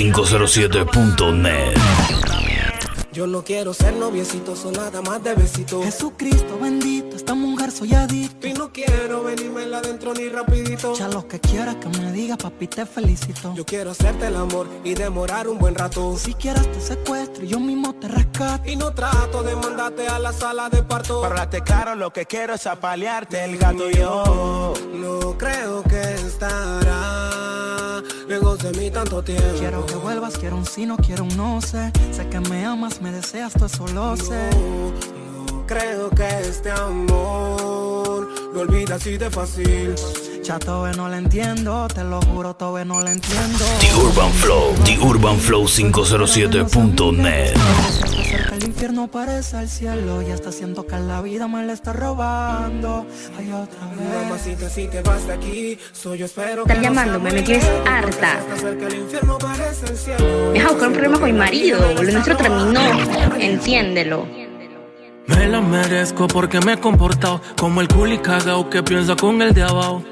TheUrbanFlow507.net Yo no quiero ser noviecito, son nada más de besito. Jesucristo bendito, esta mujer soy adicto. Y no quiero venirme adentro ni rapidito. Ya lo que quieras que me diga, papi, te felicito. Yo quiero hacerte el amor y demorar un buen rato. Si quieres te secuestro y yo mismo te rescato. Y no trato de mandarte a la sala de parto. Para hablarte claro, lo que quiero es apalearte el gato y yo. No creo que estará de mí tanto tiempo. Quiero que vuelvas, quiero un sí, no quiero un no sé. Sé que me amas, me deseas, tú eso lo sé. No creo que este amor lo olvida así de fácil. Ya todo no lo entiendo, te lo juro, todo no lo entiendo. The Urban Flow, TheUrbanFlow507.net El infierno parece el cielo y hasta siento que la vida me la está robando. Ay, otra vez. Mamacita, si te vas de aquí, soy yo espero Están llamándome, me tienes harta. Me vas a buscar un problema con mi marido. Lo nuestro terminó. Entiéndelo. Me la merezco porque me he comportado como el culi cagao que piensa con el de abajo.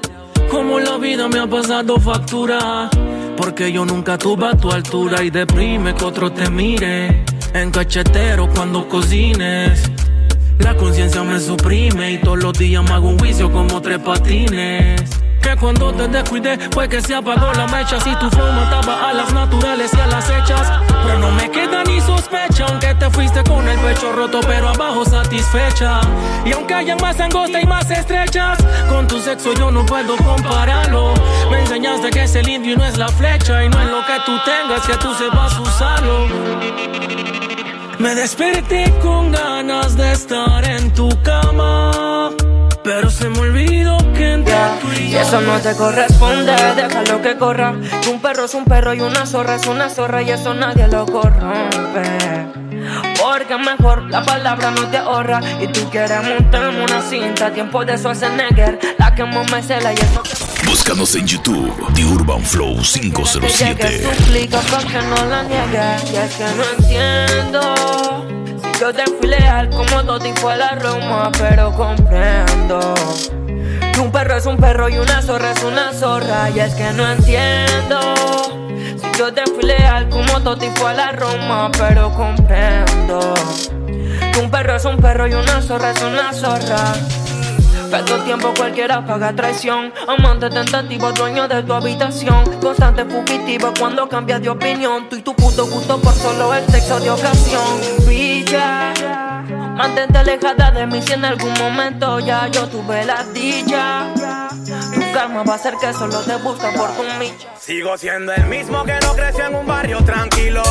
Como la vida me ha pasado factura. Porque yo nunca tuve a tu altura y deprime que otro te mire. En cachetero cuando cocines. La conciencia me suprime y todos los días me hago un juicio como tres patines. Que cuando te descuidé fue que se apagó la mecha. Si tu flow mataba a las naturales y a las hechas. Pero no me queda ni sospecha, aunque te fuiste con el pecho roto, pero abajo satisfecha. Y aunque hayan más angostas y más estrechas, con tu sexo yo no puedo compararlo. Me enseñaste que es el indio y no es la flecha. Y no es lo que tú tengas, que tú sepas usarlo. Me desperté con ganas de estar en tu cama. Pero se me olvidó que entre tú y Y eso no te corresponde, déjalo que corra. Que un perro es un perro y una zorra es una zorra y eso nadie lo corrompe. Porque mejor la palabra no te ahorra y tú quieres montarme una cinta, tiempo de Schwarzenegger, la que me cela y eso Búscanos en YouTube, The Urban Flow que llegue 507. suplica pa' que no la niegue Y es que no entiendo Si yo te fui leal como Toti fue la Roma Pero comprendo Un perro es un perro y una zorra es una zorra. Y es que no entiendo Si yo te fui leal como Toti fue la Roma Pero comprendo Que un perro es un perro y una zorra es una zorra. Perdo tiempo cualquiera paga traición. Amante tentativo, dueño de tu habitación. Constante fugitivo cuando cambias de opinión. Tú y tu puto gusto por solo el sexo de ocasión. Pilla Mantente alejada de mí si en algún momento ya yo tuve la dicha Tu karma va a ser que solo te busca por tu micha Sigo siendo el mismo que no creció en un barrio tranquilo,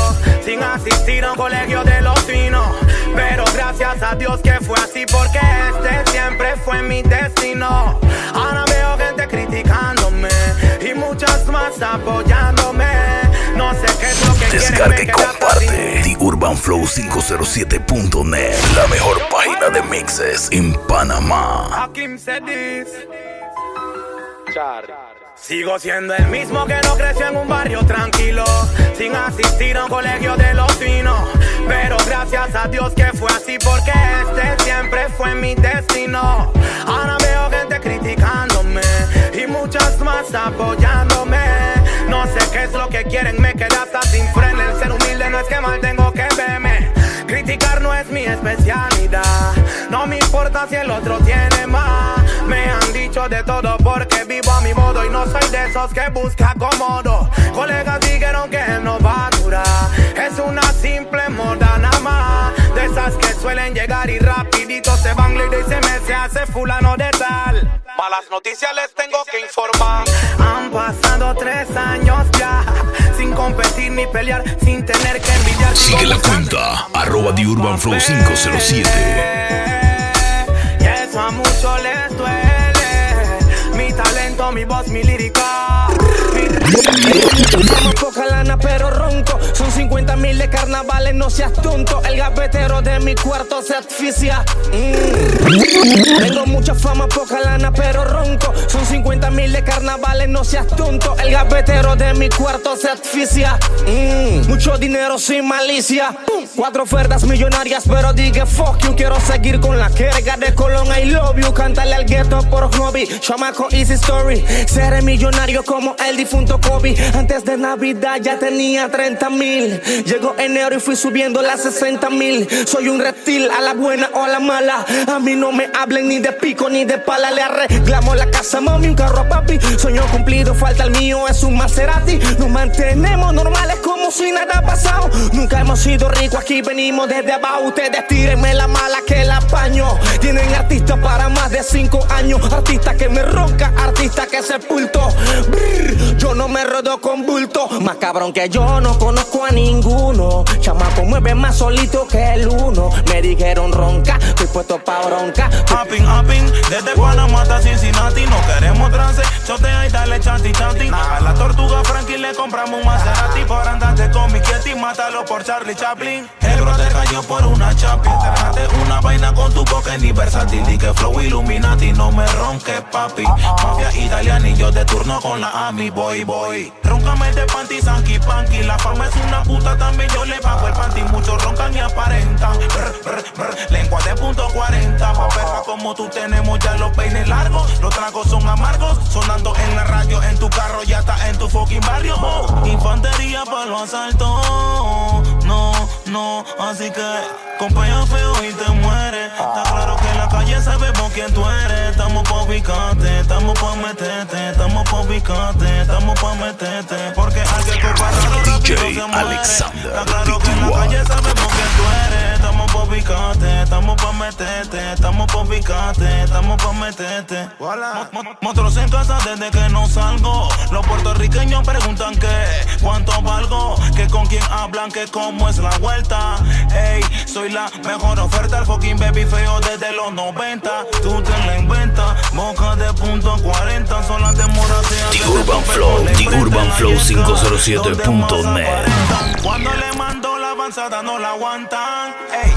sin asistir a un colegio de los finos. Pero gracias a Dios que fue así, porque este siempre fue mi destino. Ahora veo gente criticándome y muchas más apoyándome. No sé qué Descarga y comparte The Urban Flow 507.net, la mejor página de mixes en Panamá. Sigo siendo el mismo que no creció en un barrio tranquilo, sin asistir a un colegio de los finos. Pero gracias a Dios que fue así, porque este siempre fue mi destino. Ahora veo gente criticándome y muchas más apoyándome. No sé qué es lo que quieren, me quedé hasta sin freno. El ser humilde no es que mal tengo que verme. Criticar no es mi especialidad. No me importa si el otro tiene más. Me han dicho de todo porque vivo a mi modo y no soy de esos que busca acomodo. Colegas dijeron que no va a durar. Es una simple moda. De esas que suelen llegar y rapidito se van lady y se me se hace fulano de tal. Malas noticias les tengo que informar. Han pasado tres años ya. Sin competir ni pelear, sin tener que envidiar. Sigue la cuenta, arroba The Urban Flow 507. Y eso a muchos les duele. Mi talento, mi voz, mi lírica. Poca lana pero ronco Son 50 mil de carnaval carnavales, no seas tonto. El gavetero de mi cuarto se asfixia. Mm. Tengo mucha fama, poca lana, pero ronco. Son 50 mil de carnavales, no seas tonto. El gavetero de mi cuarto se asfixia. Mm. Mucho dinero sin malicia. Cuatro ofertas millonarias, pero dije fuck you. Quiero seguir con la carga de Colón. I love you. Cántale al gueto por hobby. Chamaco easy story. Seré millonario como el difunto Kobe. Antes de Navidad ya tenía 30 mil. Llegó enero y fui subiendo las 60 mil. Soy un reptil a la buena o a la mala. A mí no me hablen ni de pico ni de pala. Le arreglamos la casa, mami, un carro a papi. Sueño cumplido, falta el mío, es un Maserati. Nos mantenemos normales como si nada ha pasado. Nunca hemos sido ricos, aquí venimos desde abajo. Ustedes tírenme la mala que la apaño. Tienen artistas para más de 5 años. Artista que me ronca, artista que sepulto. Brr, yo no me rodo con bulto. Más cabrón que yo no conozco a ninguno. Chamaco mueve más solito que el uno. Me dijeron ronca, estoy puesto pa' bronca. Hopping, hopping, desde Panamá hasta Cincinnati. No queremos trance, chotea y dale chanti chanti. A la tortuga Frankie le compramos un Maserati. Por andarte con mi Kitty, mátalo por Charlie Chaplin. El bro te cayó por una chapi. Te una vaina con tu boca ni versátil. Di que flow Illuminati, no me ronques, papi. Mafia italiana y yo de turno con la AMI, boy, boy. Roncame de panty, sanky, panky. La fama es una puta, también yo le pago el panty. Muchos roncan y aparentan. Brr, brr, brr. Lengua de punto 40. Pa' perra como tú tenemos ya los peines largos. Los tragos son amargos. Sonando en la radio, en tu carro, ya está en tu fucking barrio. Oh, Infantería para los asaltos. No, no, así que con peo feo y te mueres. Está claro que en la calle sabemos quién tú eres. Estamos pa' ubicarte, estamos pa' meterte, estamos estamos pa' meterte. Porque al que rápido se muere. Alexander Está claro que en la calle sabemos quién tú eres. Estamos pa' ubicarte, estamos pa' meterte, estamos pa' ubicarte, estamos pa' meterte. Mo- mo- Monstruos en casa desde que no salgo. Los puertorriqueños preguntan que cuánto valgo, que con quién hablan, que cómo es la vuelta. Ey, soy la mejor oferta, el fucking baby feo desde los 90. Tú te la inventas, boca de punto 40, son las demoras de The Urban Flow, The Urban Flow 507.net. Cuando le mando la avanzada no la aguantan. Ey.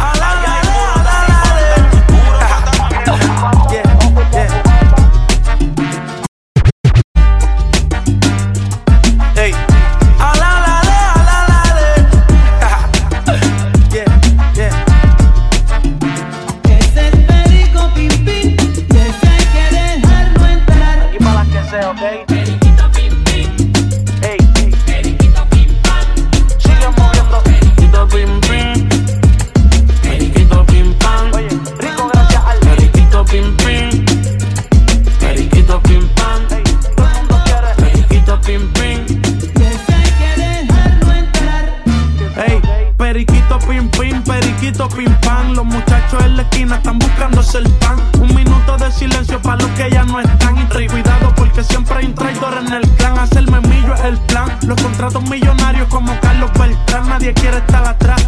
Los contratos millonarios como Carlos Beltrán. Nadie quiere estar atrás.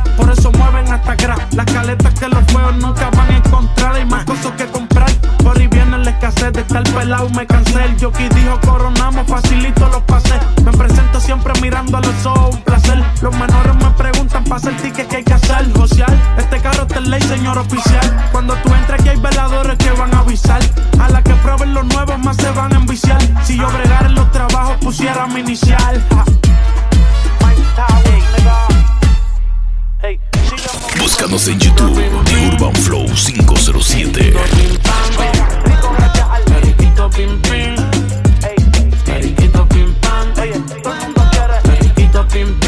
Estar pelado. Me cansé. El jockey dijo coronamos. Facilito los pases. Me presento siempre mirando a los ojos. Un placer. Los menores me preguntan para hacer ticket que hay que hacer. Social. Este carro está en ley, señor oficial. Cuando tú entres aquí hay veladores que van a avisar. A la que prueben los nuevos más se van a enviciar. Si yo bregara en los trabajos pusiera mi inicial. Ja. Búscanos en YouTube, The Urban Flow 507. Periquito pim pim, periquito pim pam. Periquito pim pim.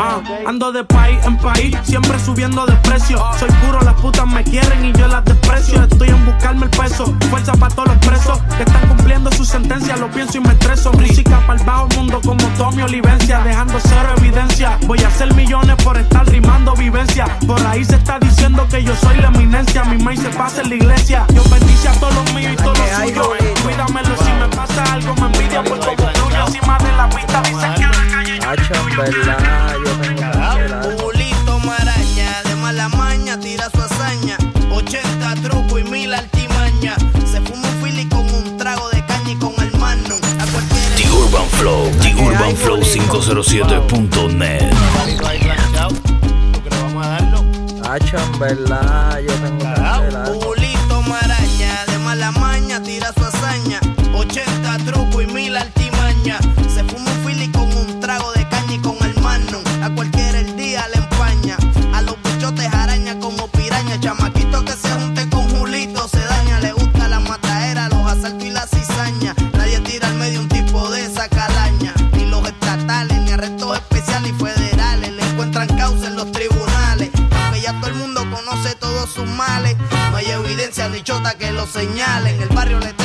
Ah, ando de país en país, siempre subiendo de precio. Soy puro, las putas me quieren y yo las desprecio. Estoy en buscarme el peso, fuerza para todos los presos que están cumpliendo su sentencia. Lo pienso y me estreso. Música para el bajo mundo como Tommy Olivencia, dejando cero evidencia. Voy a hacer millones por estar rimando vivencia. Por ahí se está diciendo que yo soy la eminencia. Mi maíz se pasa en la iglesia. Yo bendice a todos los míos y todos los suyos. Cuídamelo si me pasa algo, me envidia por como fluye encima de la pista. Dicen que la calle yo verdad, yo tengo Un bulito maraña, de mala maña, tira su hazaña. 80 truco y mil altimaña. Se fuma un fili con un trago de caña y con el mano. The Urban Flow, The Urban Flow 507.net. Hacha, verdad, yo tengo que lo señalen. El barrio le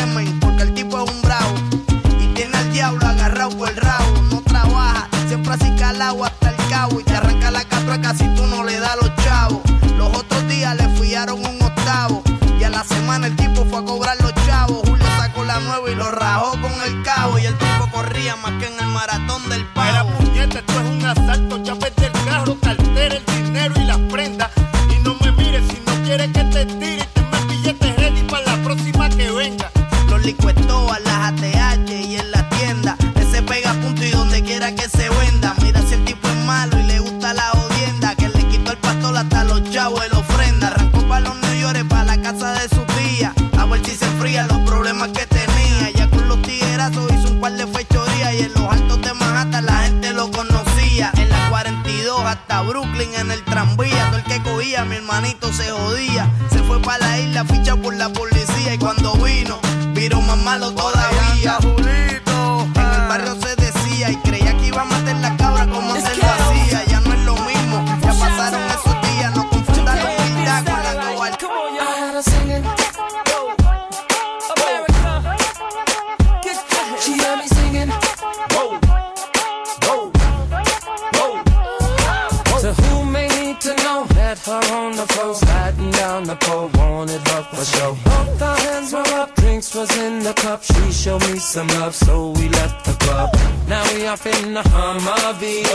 need some love, so we left the club. Now we off in the Humvee.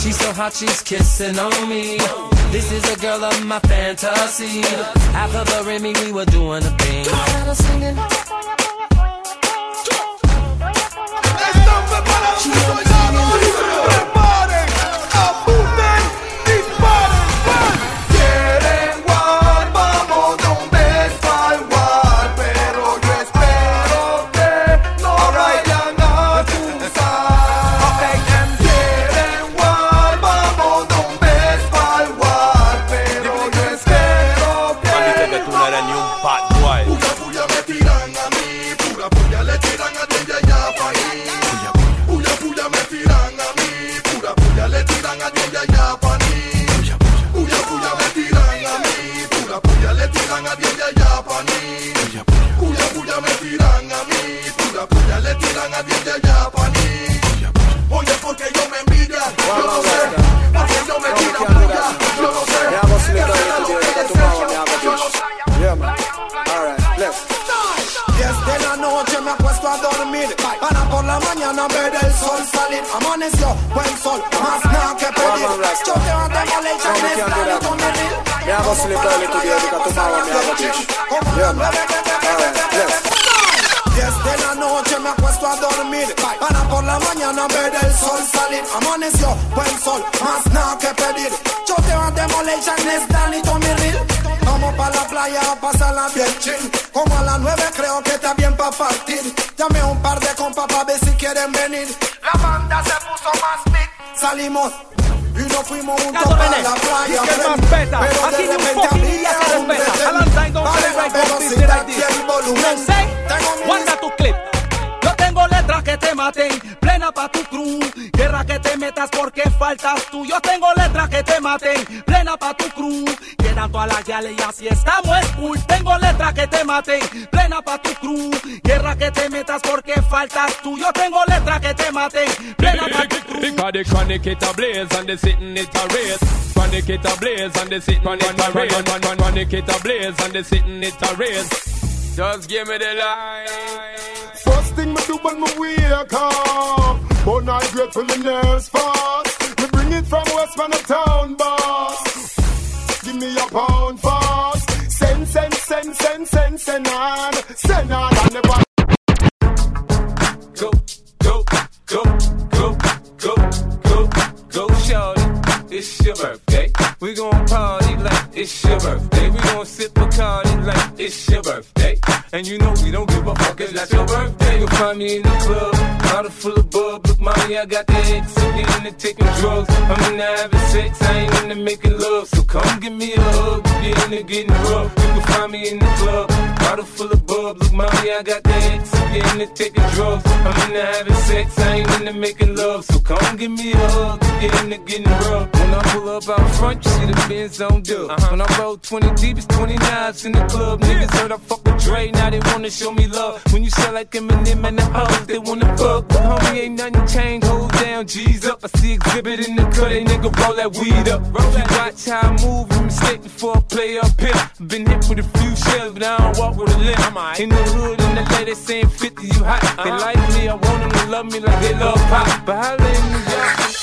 She's so hot, she's kissing on me. This is a girl of my fantasy. After the Remy, we were doing a thing. Singing. It's time for a bedel sol solid Amanes yo, buen sol, más nada que pedir Yo te voy a demoler, Janes, Dani, Tommy Real Vamos pa' la playa a pasarla bien chin Como a las nueve creo que está bien pa' partir Llame un par de compas pa' ver si quieren venir La banda se puso más big Salimos y nos fuimos juntos para la playa. Que más peta. Aquí de repente a mí se respeta. Alan Zayn don't play right, don't be still like this. Don't say, guarda tu clip. Yo tengo letras que te maten, plena pa' tu crew. Guerra que te metas porque faltas tú. Yo tengo letras que te maten, plena pa' tu crew. Quedan todas las yales y así estamos es cool. Tengo letras que te maten, plena pa' tu crew. Guerra que te metas porque faltas tú. Yo tengo letras que te maten, plena pa' tu crew. Because the chronic it a blaze and they sitting it a race. Chronic it a blaze and they sitting it a race. Chronic it a blaze and they sitting it a race. Just give me the line. thing me do when me wake up. But not grateful the nerves fast. Me bring it from Westman to town, boss. Give me a pound fast. Send, send, send, send, send, send on, send on. I never go, go, go, go, go, go, go, shorty. It's your birthday we gon' party like it's your birthday. We gon' sip a party like it's your birthday. And you know we don't give a fuck if that's your birthday. You'll find me in the club, bottle full of bub. Look, mommy, I got the X. I'm into taking drugs. I'm into having sex. I ain't into making love. So come give me a hug. Get into getting rough. You can find me in the club, bottle full of bub. Look, mommy, I got the X. I'm into taking drugs. I'm into having sex. I ain't into making love. So come give me a hug. Get into getting rough. When I pull up out front, you see the Benz on dub. Uh-huh. When I roll 20 deep, it's 20 knives in the club. Niggas heard I fuck with Dre, now they wanna show me love. When you sell like Eminem and the hoes, they wanna fuck. But homie, ain't nothing changed. Hold down, G's up. I see exhibit in the cut, they nigga roll that weed up. If you watch how I move, you mistake before I play up here. Been hit with a few shells, but I don't walk with a limp. In the hood, in the lady saying 50, you hot. They like me, I want them to love me like they love pop. But holla in New York.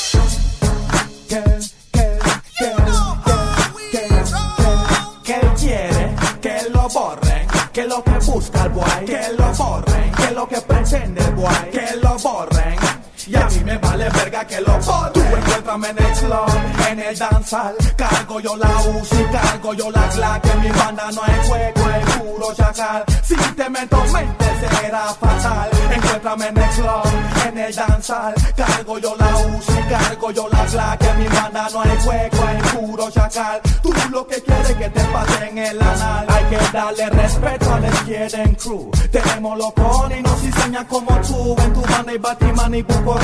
que quiere que lo borren, que lo que busca el boy, que lo borren, que lo que pretende el boy, que lo borren. Y a mí me vale verga que lo borren. Tú encuéntrame en el club, en el danzal, cargo yo la UCI, cargo yo la Glock, en mi banda no hay juego, es puro chacal. Si te meto mente será fatal. Encuéntrame en el club, en el danzal, cargo yo la UCI, cargo yo la Glock, en mi banda no hay juego, es puro chacal. Tú lo que quieres que te pasen el anal. Hay que darle respeto al Quieren Crew. Tenemos los y nos enseñan como tú. En tu banda y Batman y Buco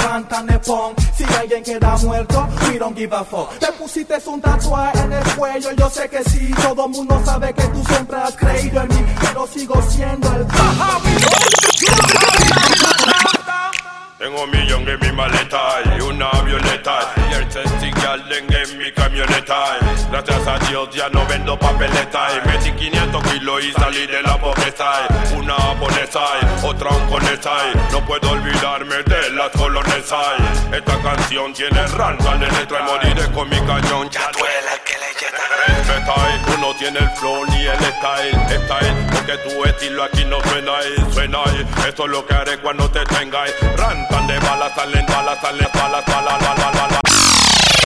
Nepon. Si alguien queda muerto, we don't give a fuck. Te pusiste un tatuaje en el cuello, yo sé que sí. Todo mundo sabe que tú siempre has creído en mí, pero sigo siendo el Tengo un millón en mi maleta y una avioneta y el testigal en mi camioneta. Gracias a Dios ya no vendo papeleta y metí 500 kilos y salí de la pobreza. Una japonesa otra hongkonesa y no puedo olvidarme de las colonesas. Esta canción tiene rantan de letra y moriré con mi cañón. Ya duele el que le Respeta, uno tiene el flow ni el style, style, porque tu estilo aquí no suena suena y esto es lo que haré cuando te tenga. talent, on the ballast, talent, ballast, talent, ballast, la la la.